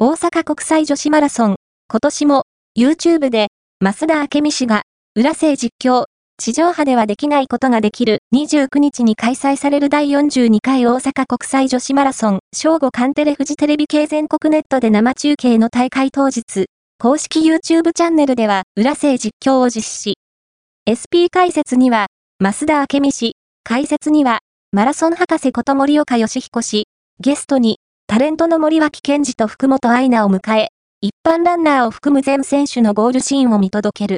大阪国際女子マラソン、今年も YouTube で増田明美氏が裏製実況、地上波ではできないことができる。29日に開催される第42回大阪国際女子マラソン、正午カンテレフジテレビ系全国ネットで生中継の大会当日、公式 YouTube チャンネルでは裏製実況を実施。SP 解説には、増田明美氏、解説には、マラソン博士こと森岡義彦氏、ゲストに、タレントの森脇健児と福本愛菜を迎え、一般ランナーを含む全選手のゴールシーンを見届ける。